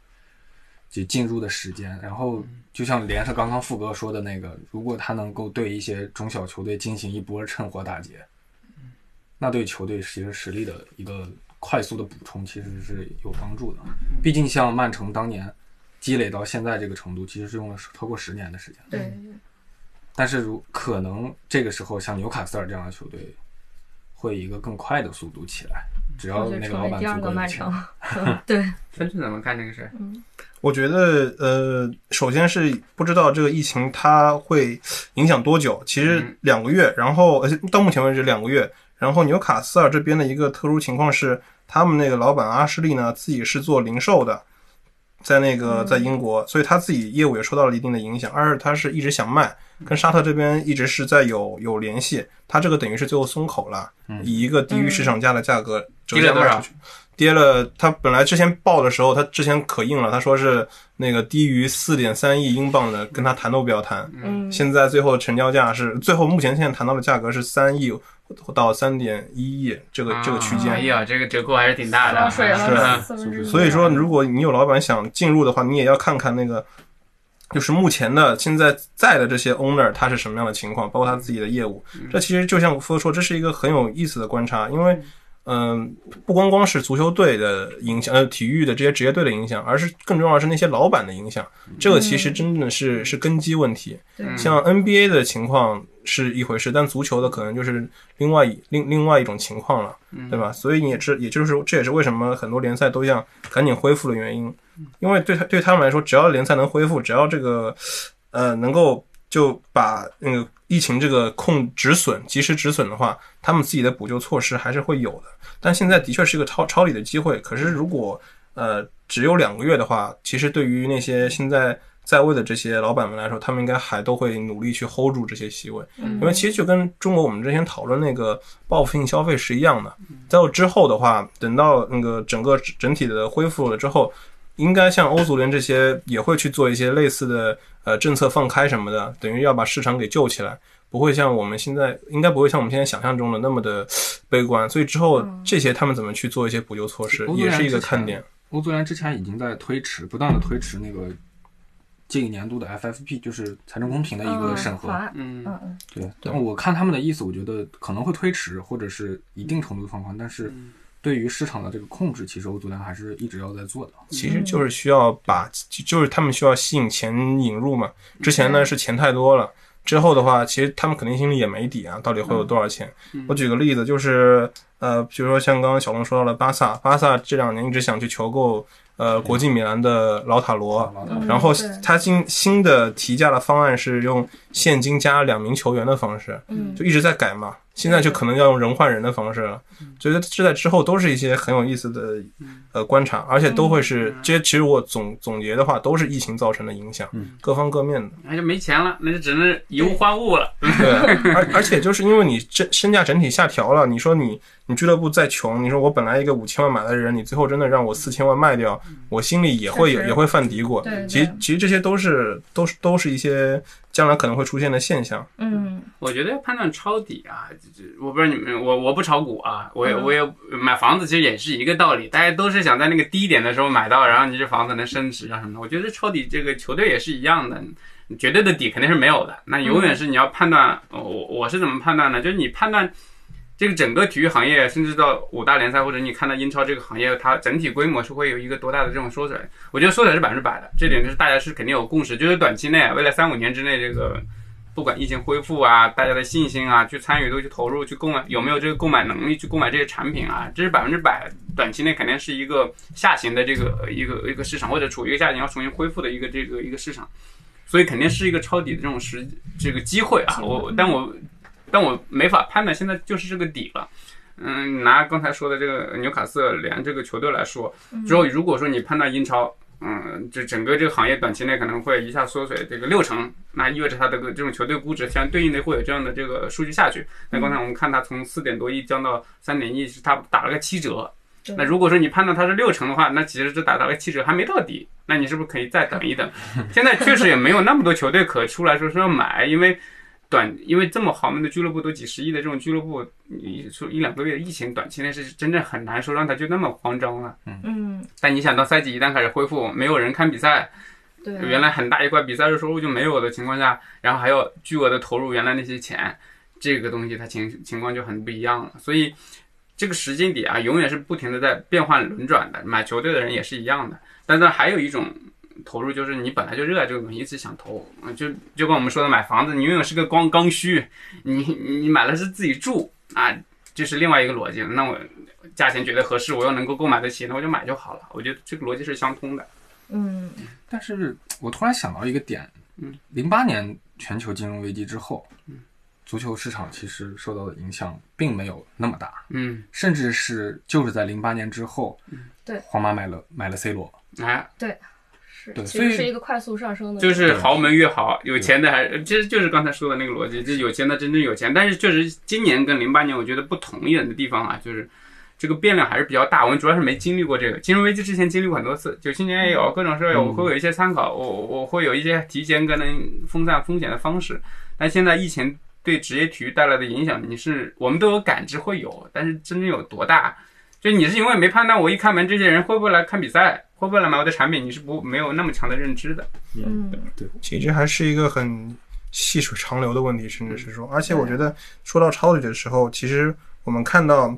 就进入的时间。然后就像连上刚刚富哥说的那个，如果他能够对一些中小球队进行一波趁火打劫，那对球队其实实力的一个快速的补充其实是有帮助的。毕竟像曼城当年积累到现在这个程度，其实是用了超过十年的时间。对，但是如可能这个时候像纽卡斯尔这样的球队，会以一个更快的速度起来，只要或者那个老板成为第二足够有钱个曼城。*laughs* 嗯对，分是怎么看这个事儿？我觉得，呃，首先是不知道这个疫情它会影响多久，其实嗯两个月，然后呃到目前为止两个月，然后纽卡斯尔这边的一个特殊情况是，他们那个老板阿什利呢自己是做零售的，在那个在英国，所以他自己业务也受到了一定的影响。二是他是一直想卖，跟沙特这边一直是在有有联系，他这个等于是最后松口了，以一个低于市场价的价格折低了多少。跌了，他本来之前报的时候，他之前可硬了，他说是那个低于四点三亿英镑的，跟他谈都不要谈。嗯，现在最后成交价是，最后目前现在谈到的价格是三亿到三点一亿这个这个区间。哎呀，这个折扣还是挺大的。所以说，如果你有老板想进入的话，你也要看看那个，就是目前的现在在的这些 owner 他是什么样的情况，包括他自己的业务。这其实就像我说，这是一个很有意思的观察，因为。嗯，不光光是足球队的影响，呃，体育的这些职业队的影响，而是更重要的是那些老板的影响。这个其实真的是是根基问题。对像 NBA 的情况是一回事，但足球的可能就是另外一另另外一种情况了，对吧？所以你也知，也就是说，这也是为什么很多联赛都想赶紧恢复的原因，因为对他对他们来说，只要联赛能恢复，只要这个呃能够就把那个疫情这个控止损及时止损的话，他们自己的补救措施还是会有的。但现在的确是一个抄抄底的机会。可是如果呃只有两个月的话，其实对于那些现在在位的这些老板们来说，他们应该还都会努力去 hold 住这些席位，因为其实就跟中国我们之前讨论那个报复性消费是一样的。在之后的话，等到那个整个整体的恢复了之后，应该像欧足联这些也会去做一些类似的呃政策放开什么的，等于要把市场给救起来，不会像我们现在应该不会像我们现在想象中的那么的悲观。所以之后这些他们怎么去做一些补救措施，也是一个看点。欧足联之前已经在推迟，不断的推迟那个这一年度的 FFP，就是财政公平的一个审核。嗯嗯嗯嗯对，但我看他们的意思，我觉得可能会推迟，或者是一定程度放宽，但是对于市场的这个控制，其实欧足联还是一直要在做的。其实就是需要把，就就是他们需要吸引钱引入嘛。之前呢是钱太多了，之后的话，其实他们肯定心里也没底啊，到底会有多少钱？我举个例子，就是呃，比如说像刚刚小龙说到了巴萨，巴萨这两年一直想去求购呃国际米兰的老塔罗，嗯然后他新新的提价的方案是用现金加两名球员的方式，嗯就一直在改嘛。现在就可能要用人换人的方式了，觉得这在之后都是一些很有意思的呃观察，而且都会是这些。其实我总总结的话，都是疫情造成的影响，各方各面的。那就没钱了，那就只能以物换物了。对，而而且就是因为你身身价整体下调了，你说你你俱乐部再穷，你说我本来一个五千万买的人，你最后真的让我四千万卖掉，我心里也会也会犯嘀咕。对其实其实这些都是都是都是一些将来可能会出现的现象。嗯我觉得要判断抄底啊，这这我不知道你们，我我不炒股啊，我也嗯我也买房子，其实也是一个道理，大家都是想在那个低点的时候买到，然后你这房子能升值啊什么的。我觉得抄底这个球队也是一样的，绝对的底肯定是没有的，那永远是你要判断，我我是怎么判断呢？就是你判断。这个整个体育行业，甚至到五大联赛，或者你看到英超这个行业，它整体规模是会有一个多大的这种缩水？我觉得缩水是百分之百的，这点就是大家是肯定有共识，就是短期内，未来三五年之内，这个不管疫情恢复啊，大家的信心啊，去参与度、去投入、去购买，有没有这个购买能力去购买这些产品啊，这是百分之百。短期内肯定是一个下行的这个一个一个市场，或者处于一个下行要重新恢复的一个这个一个市场，所以肯定是一个抄底的这种时这个机会啊。我但我但我没法判断，现在就是这个底了。嗯，拿刚才说的这个纽卡斯尔联这个球队来说，之后如果说你判断英超，嗯，这整个这个行业短期内可能会一下缩水这个六成，那意味着它的这种球队估值相对应的会有这样的这个数据下去。那刚才我们看它从四点多亿降到三点亿，是它打了个七折。那如果说你判断它是六成的话，那其实只打到了七折，还没到底。那你是不是可以再等一等？现在确实也没有那么多球队可出来说是要买，因为短，因为这么豪门的俱乐部都几十亿的这种俱乐部，你说一两个月的疫情，短期内是真正很难说让他就那么慌张了。嗯，但你想到赛季一旦开始恢复，没有人看比赛，对，原来很大一块比赛日收入就没有的情况下，然后还要巨额的投入原来那些钱，这个东西它情情况就很不一样了。所以这个时间点啊，永远是不停的在变换轮转的。买球队的人也是一样的，但是还有一种投入就是你本来就热爱这个东西，一直想投，嗯就就跟我们说的买房子，你永远是个光刚需，你你买了是自己住啊，这是另外一个逻辑。那我价钱觉得合适，我又能够购买得起，那我就买就好了。我觉得这个逻辑是相通的。嗯但是我突然想到一个点，嗯，零八年全球金融危机之后，嗯，足球市场其实受到的影响并没有那么大，嗯，甚至是就是在零八年之后，对。皇马买了买了 C 罗，哎，是，对所以其实是一个快速上升的，就是豪门越好，有钱的还是，其实就是刚才说的那个逻辑，就是有钱的真正有钱。但是确实今年跟零八年，我觉得不同一点的地方啊，就是这个变量还是比较大。我们主要是没经历过这个金融危机之前经历过很多次，九七年也有各种事儿，我会有一些参考，我我会有一些提前可能分散风险的方式。但现在疫情对职业体育带来的影响，你是我们都有感知会有，但是真正有多大？就你是因为没判断，我一开门这些人会不会来看比赛，会不会来买我的产品，你是不没有那么强的认知的。嗯。对。其实还是一个很细水长流的问题，甚至是说，而且我觉得说到抄底的时候，其实我们看到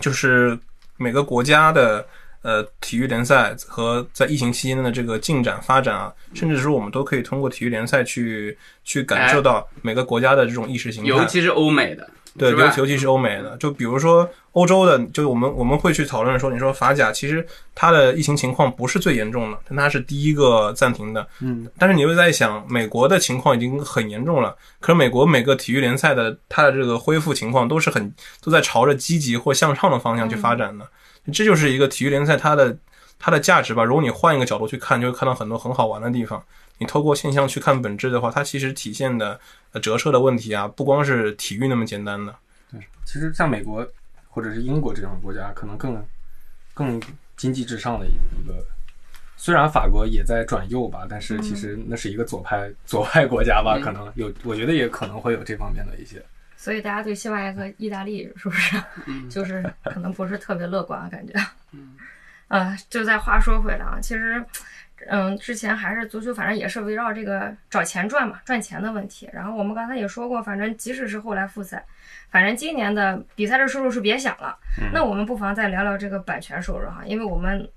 就是每个国家的呃体育联赛和在疫情期间的这个进展发展啊，甚至说我们都可以通过体育联赛去去感受到每个国家的这种意识形态。尤其是欧美的，对，尤尤其是欧美的，就比如说欧洲的，就我们我们会去讨论说，你说法甲其实它的疫情情况不是最严重的，但它是第一个暂停的。嗯，但是你又在想，美国的情况已经很严重了，可是美国每个体育联赛的它的这个恢复情况都是很都在朝着积极或向上的方向去发展的，这就是一个体育联赛它的它的价值吧。如果你换一个角度去看，就会看到很多很好玩的地方。你透过现象去看本质的话，它其实体现的呃折射的问题啊，不光是体育那么简单的。对，其实像美国或者是英国这种国家，可能更更经济至上的一一个。虽然法国也在转右吧，但是其实那是一个左派左派国家吧，嗯可能有，我觉得也可能会有这方面的一些。所以大家对西班牙和意大利是不是嗯 *laughs* 就是可能不是特别乐观啊？感觉，嗯，啊，*laughs* 就再话说回来啊，其实，嗯，之前还是足球，反正也是围绕这个找钱赚嘛，赚钱的问题。然后我们刚才也说过，反正即使是后来复赛，反正今年的比赛的收入是别想了。那我们不妨再聊聊这个版权收入哈，因为我们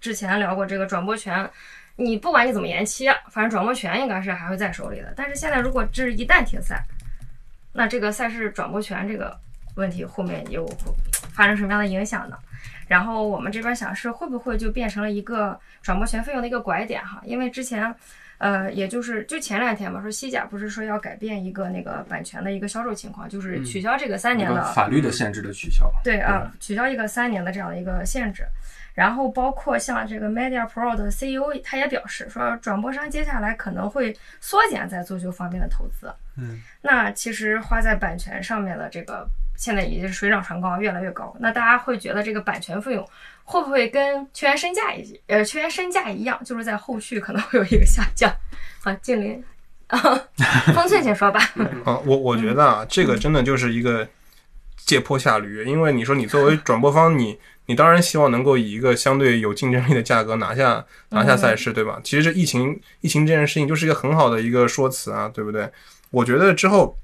之前聊过这个转播权。你不管你怎么延期，反正转播权应该是还会在手里的。但是现在如果这一旦停赛，那这个赛事转播权这个问题后面又会发生什么样的影响呢？然后我们这边想是会不会就变成了一个转播权费用的一个拐点哈？因为之前，呃，也就是就前两天嘛，说西甲不是说要改变一个那个版权的一个销售情况，就是取消这个三年的法律的限制的取消。对啊，取消一个三年的这样的一个限制。然后包括像这个 Media Pro 的 CEO，他也表示说，转播商接下来可能会缩减在足球方面的投资。嗯，那其实花在版权上面的这个，现在已经是水涨船高，越来越高。那大家会觉得这个版权费用会不会跟球员身价一呃球员身价一样，就是在后续可能会有一个下降？好，静林，啊，方寸先说吧。*laughs* 啊，我我觉得啊，这个真的就是一个借坡下驴，因为你说你作为转播方，你你当然希望能够以一个相对有竞争力的价格拿下拿下赛事，对吧？其实这疫情疫情这件事情就是一个很好的一个说辞啊，对不对？我觉得之后，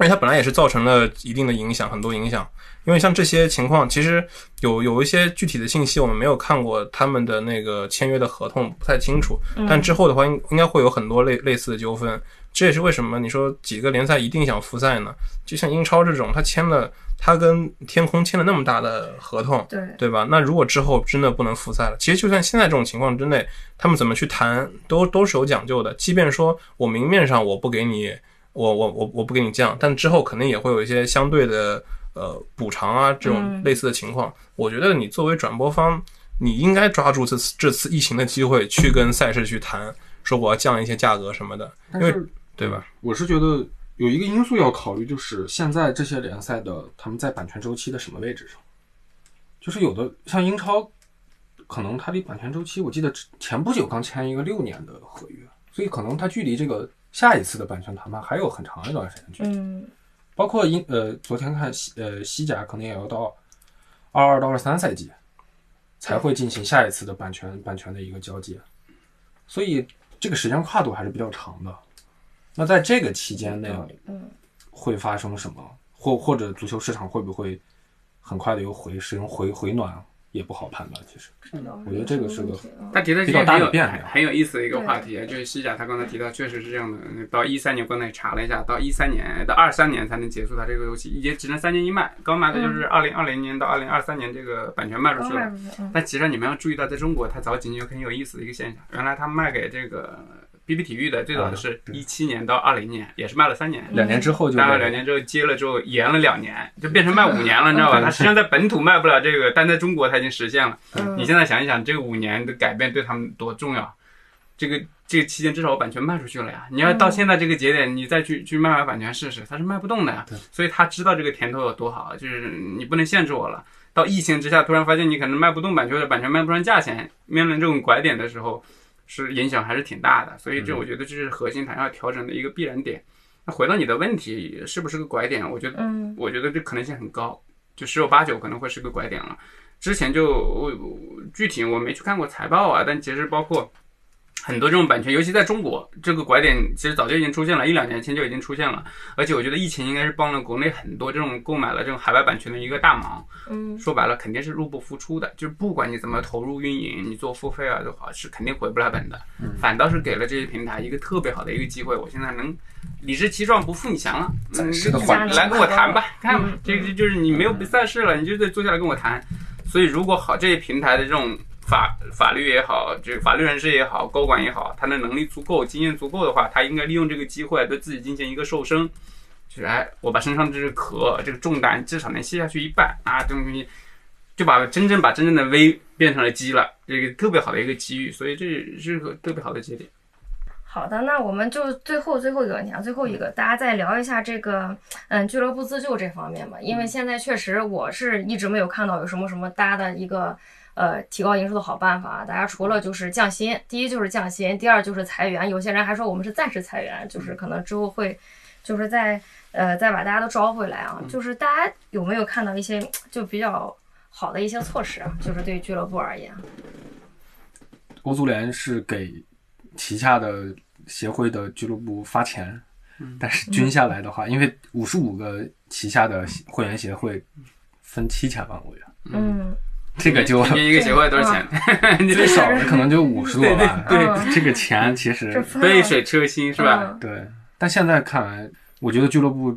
因为它本来也是造成了一定的影响，很多影响。因为像这些情况，其实有有一些具体的信息我们没有看过他们的那个签约的合同，不太清楚。但之后的话，应应该会有很多类类似的纠纷。这也是为什么你说几个联赛一定想复赛呢？就像英超这种，他签了，他跟天空签了那么大的合同，对，对吧？那如果之后真的不能复赛了，其实就算现在这种情况之内，他们怎么去谈都都是有讲究的。即便说我明面上我不给你，我我我我不给你降，但之后肯定也会有一些相对的呃补偿啊这种嗯类似的情况。我觉得你作为转播方，你应该抓住这次这次疫情的机会去跟赛事去谈，说我要降一些价格什么的，因为对吧？我是觉得有一个因素要考虑，就是现在这些联赛的他们在版权周期的什么位置上，就是有的像英超，可能它离版权周期，我记得前不久刚签一个六年的合约，所以可能它距离这个下一次的版权谈判还有很长一段时间距离。嗯，包括英呃，昨天看西呃西甲可能也要到二二到二三赛季才会进行下一次的版权版权的一个交接，所以这个时间跨度还是比较长的。那在这个期间内，嗯，会发生什么？或或者足球市场会不会很快的又回使用回回暖，也不好判断。其实，我觉得这个是个嗯他提的比较大这个很有的变量很有意思的一个话题，就是西甲他刚才提到，确实是这样的。到一三年，刚才也查了一下，到一三年到二三年才能结束他这个游戏，也只能三年一卖，刚卖的就是二零二零年到二零二三年这个版权卖出去了。但其实你们要注意到，在中国它早几年有很有意思的一个现象，原来他卖给这个 BB 体育的最早的是一七年到二零年，也是卖了三年。两年之后就大概两年之后接了之后延了两年，就变成卖五年了，*laughs* 你知道吧？它实际上在本土卖不了这个，但在中国它已经实现了。嗯你现在想一想，这个五年的改变对他们多重要？这个这个期间至少我版权卖出去了呀。你要到现在这个节点，你再去去卖卖版权试试，它是卖不动的呀。所以他知道这个甜头有多好，就是你不能限制我了。到疫情之下，突然发现你可能卖不动版权，或者版权卖不上价钱，面临这种拐点的时候，是影响还是挺大的。所以这我觉得这是核心它要调整的一个必然点。那回到你的问题，是不是个拐点？我觉得嗯我觉得这可能性很高，就十有八九可能会是个拐点了。之前就我我具体我没去看过财报啊，但其实包括很多这种版权，尤其在中国，这个拐点其实早就已经出现了，一两年前就已经出现了。而且我觉得疫情应该是帮了国内很多这种购买了这种海外版权的一个大忙。嗯，说白了，肯定是入不敷出的，就是不管你怎么投入运营，你做付费啊都好，是肯定回不来本的。反倒是给了这些平台一个特别好的一个机会，我现在能理直气壮不负你降了，暂时的来跟我谈吧，看吧嗯，这个就是你没有赛事了，你就得坐下来跟我谈。所以如果好这些平台的这种法法律也好，这个法律人士也好，高管也好，他的能力足够、经验足够的话，他应该利用这个机会对自己进行一个瘦身，就是哎，我把身上这个壳、这个重担至少能卸下去一半啊，这种东西就把真正把真正的 V 变成了鸡了，这个特别好的一个机遇，所以这是个特别好的节点。好的，那我们就最后最后一个问题啊，最后一个，大家再聊一下这个嗯俱乐部自救这方面吧，因为现在确实我是一直没有看到有什么什么搭的一个呃提高营收的好办法，大家除了就是降薪，第一就是降薪，第二就是裁员，有些人还说我们是暂时裁员，就是可能之后会就是再呃再把大家都招回来啊，就是大家有没有看到一些就比较好的一些措施啊，就是对于俱乐部而言，欧足联是给旗下的协会的俱乐部发钱，但是均下来的话，因为五十五个旗下的会员协会分七千万欧元，嗯这个就 *laughs* 一个协会多少钱？*laughs* 你最少的可能就五十多万。对对对这个钱其实杯水车薪是吧？嗯对，但现在看来，我觉得俱乐部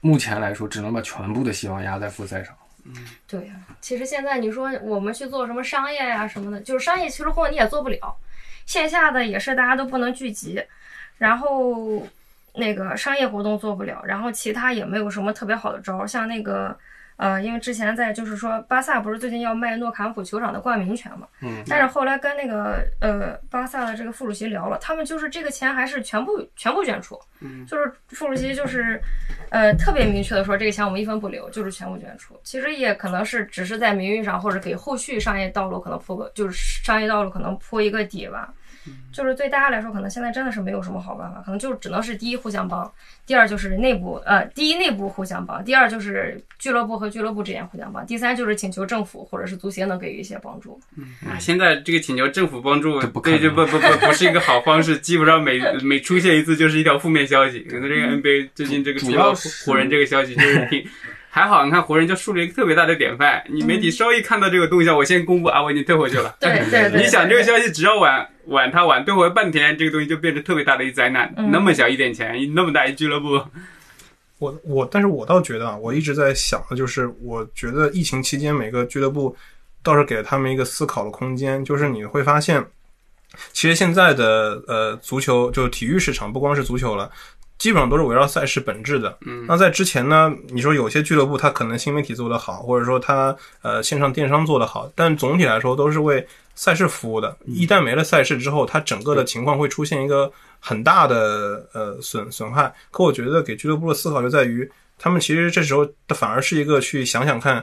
目前来说只能把全部的希望压在复赛上。对呀、其实现在你说我们去做什么商业呀、什么的，就是商业其实活你也做不了，线下的也是大家都不能聚集，然后那个商业活动做不了，然后其他也没有什么特别好的招儿，像那个。呃，因为之前在就是说，巴萨不是最近要卖诺坎普球场的冠名权嘛？嗯。但是后来跟那个呃巴萨的这个副主席聊了，他们就是这个钱还是全部全部捐出。嗯。就是副主席就是，呃，特别明确的说，这个钱我们一分不留，就是全部捐出。其实也可能是只是在名誉上，或者给后续商业道路可能铺个，就是商业道路可能铺一个底吧。就是对大家来说，可能现在真的是没有什么好办法，可能就只能是第一互相帮，第二就是内部呃，第一内部互相帮，第二就是俱乐部和俱乐部之间互相帮，第三就是请求政府或者是足协能给予一些帮助。啊，现在这个请求政府帮助这不，对，能就不不不不是一个好方式，基本上每每出现一次就是一条负面消息。可能这个 NBA 最近这个主要湖人这个消息就是挺。还好，你看湖人就树立一个特别大的典范。你媒体稍一看到这个动向，我先公布啊，我已经退回去了。对对对，*laughs* 你想这个消息只要晚晚他晚退回半天，这个东西就变成特别大的一灾难。嗯那么小一点钱，那么大一俱乐部，*laughs* 我我，但是我倒觉得啊，我一直在想的就是，我觉得疫情期间每个俱乐部倒是给了他们一个思考的空间，就是你会发现，其实现在的呃足球就是体育市场，不光是足球了。基本上都是围绕赛事本质的。嗯，那在之前呢，你说有些俱乐部它可能新媒体做得好，或者说它呃线上电商做得好，但总体来说都是为赛事服务的。一旦没了赛事之后，它整个的情况会出现一个很大的呃损损害。可我觉得给俱乐部的思考就在于，他们其实这时候反而是一个去想想看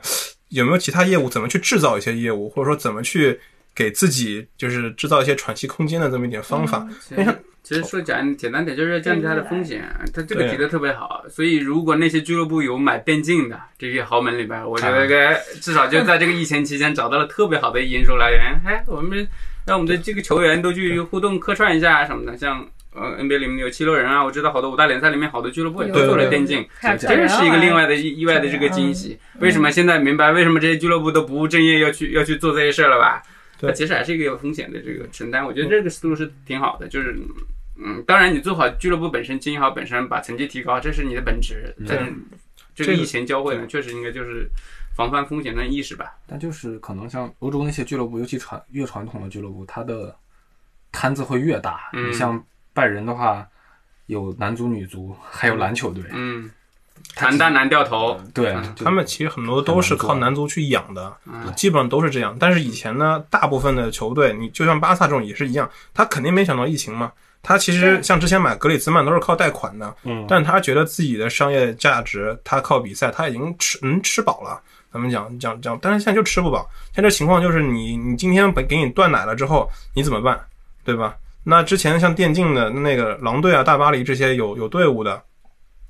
有没有其他业务，怎么去制造一些业务，或者说怎么去给自己就是制造一些喘息空间的这么一点方法。其实说讲简单点，就是降低它的风险。它这个提的特别好，所以如果那些俱乐部有买电竞的这些豪门里边，我觉得该至少就在这个疫情期间找到了特别好的营收来源。哎，我们让我们的这个球员都去互动客串一下什么的，像。呃，NBA 里面有七六人啊，我知道好多五大联赛里面好多俱乐部也都做了电竞，这个是一个另外的意意外的这个惊喜。为什么现在明白为什么这些俱乐部都不务正业要去要去做这些事儿了吧？对它其实还是一个有风险的这个承担。我觉得这个思路是挺好的，就是嗯，当然你做好俱乐部本身经营好本身，把成绩提高，这是你的本职。但是这个疫情教会呢，确实应该就是防范风险的意识吧。但就是可能像欧洲那些俱乐部，尤其传越传统的俱乐部，它的摊子会越大。嗯你像拜仁的话，有男足、女足，还有篮球队。嗯，谈大难掉头。对嗯，他们其实很多都是靠男足去养的，嗯基本上都是这样。但是以前呢，大部分的球队，你就像巴萨这种也是一样，他肯定没想到疫情嘛。他其实像之前买格里兹曼都是靠贷款的，嗯，但他觉得自己的商业价值，他靠比赛，他已经吃能吃饱了。咱们讲讲讲，但是现在就吃不饱。现在这情况就是你你今天给给你断奶了之后，你怎么办？对吧？那之前像电竞的那个狼队啊、大巴黎这些有有队伍的，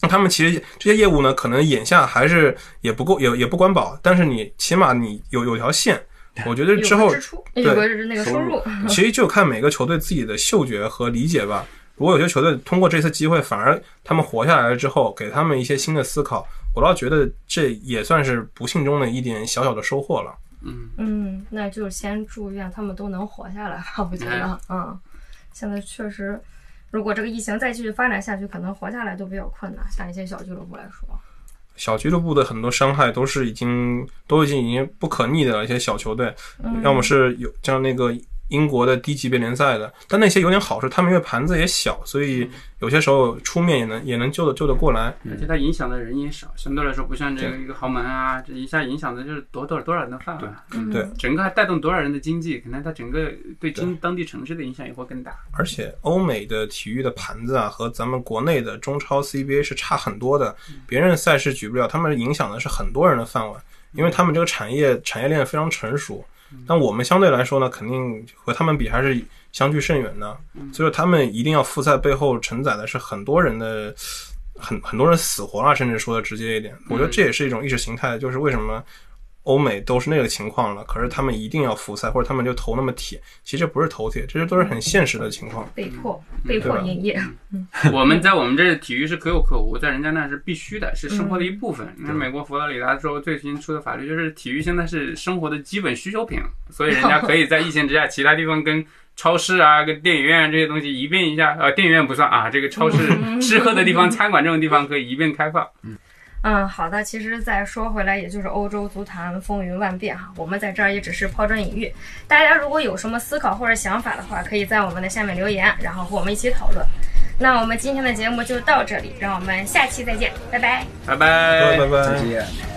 那他们其实这些业务呢，可能眼下还是也不够，也也不管饱，但是你起码你有有条线，我觉得之后有个支出，有个那个收入，其实就看每个球队自己的嗅觉和理解吧。如果有些球队通过这次机会，反而他们活下来了之后，给他们一些新的思考，我倒觉得这也算是不幸中的一点小小的收获了。嗯，嗯，那就先祝愿他们都能活下来吧。我觉得，嗯，现在确实，如果这个疫情再继续发展下去，可能活下来都比较困难。像一些小俱乐部来说，小俱乐部的很多伤害都是已经都已经已经不可逆的了，一些小球队，要么是有像那个英国的低级别联赛的，但那些有点好是他们因为盘子也小，所以有些时候出面也能也能救得救得过来。而且它影响的人也少，相对来说不像这个一个豪门啊，这一下影响的就是多多少多少人的饭碗，嗯对整个还带动多少人的经济，可能它整个对经当地城市的影响也会更大。而且欧美的体育的盘子啊，和咱们国内的中超 CBA 是差很多的。别人赛事举不了，他们影响的是很多人的饭碗，因为他们这个产业产业链非常成熟。但我们相对来说呢，肯定和他们比还是相距甚远的。所以说，他们一定要复赛背后承载的是很多人的很很多人死活了，甚至说的直接一点，我觉得这也是一种意识形态，就是为什么。欧美都是那个情况了，可是他们一定要复赛，或者他们就投那么铁，其实这不是投铁，这些都是很现实的情况。被迫被迫营业。*laughs* 我们在我们这体育是可有可无，在人家那是必须的，是生活的一部分。那美国佛罗里达州最新出的法律就是体育现在是生活的基本需求品，*laughs* 所以人家可以在疫情之下，其他地方跟超市啊、跟电影院啊这些东西一并一下，呃，电影院不算啊，这个超市、吃喝的地方、餐馆这种地方可以一并开放。嗯，好的。其实再说回来，也就是欧洲足坛风云万变哈，我们在这儿也只是抛砖引玉。大家如果有什么思考或者想法的话，可以在我们的下面留言，然后和我们一起讨论。那我们今天的节目就到这里，让我们下期再见，拜拜。拜拜，拜拜。再见。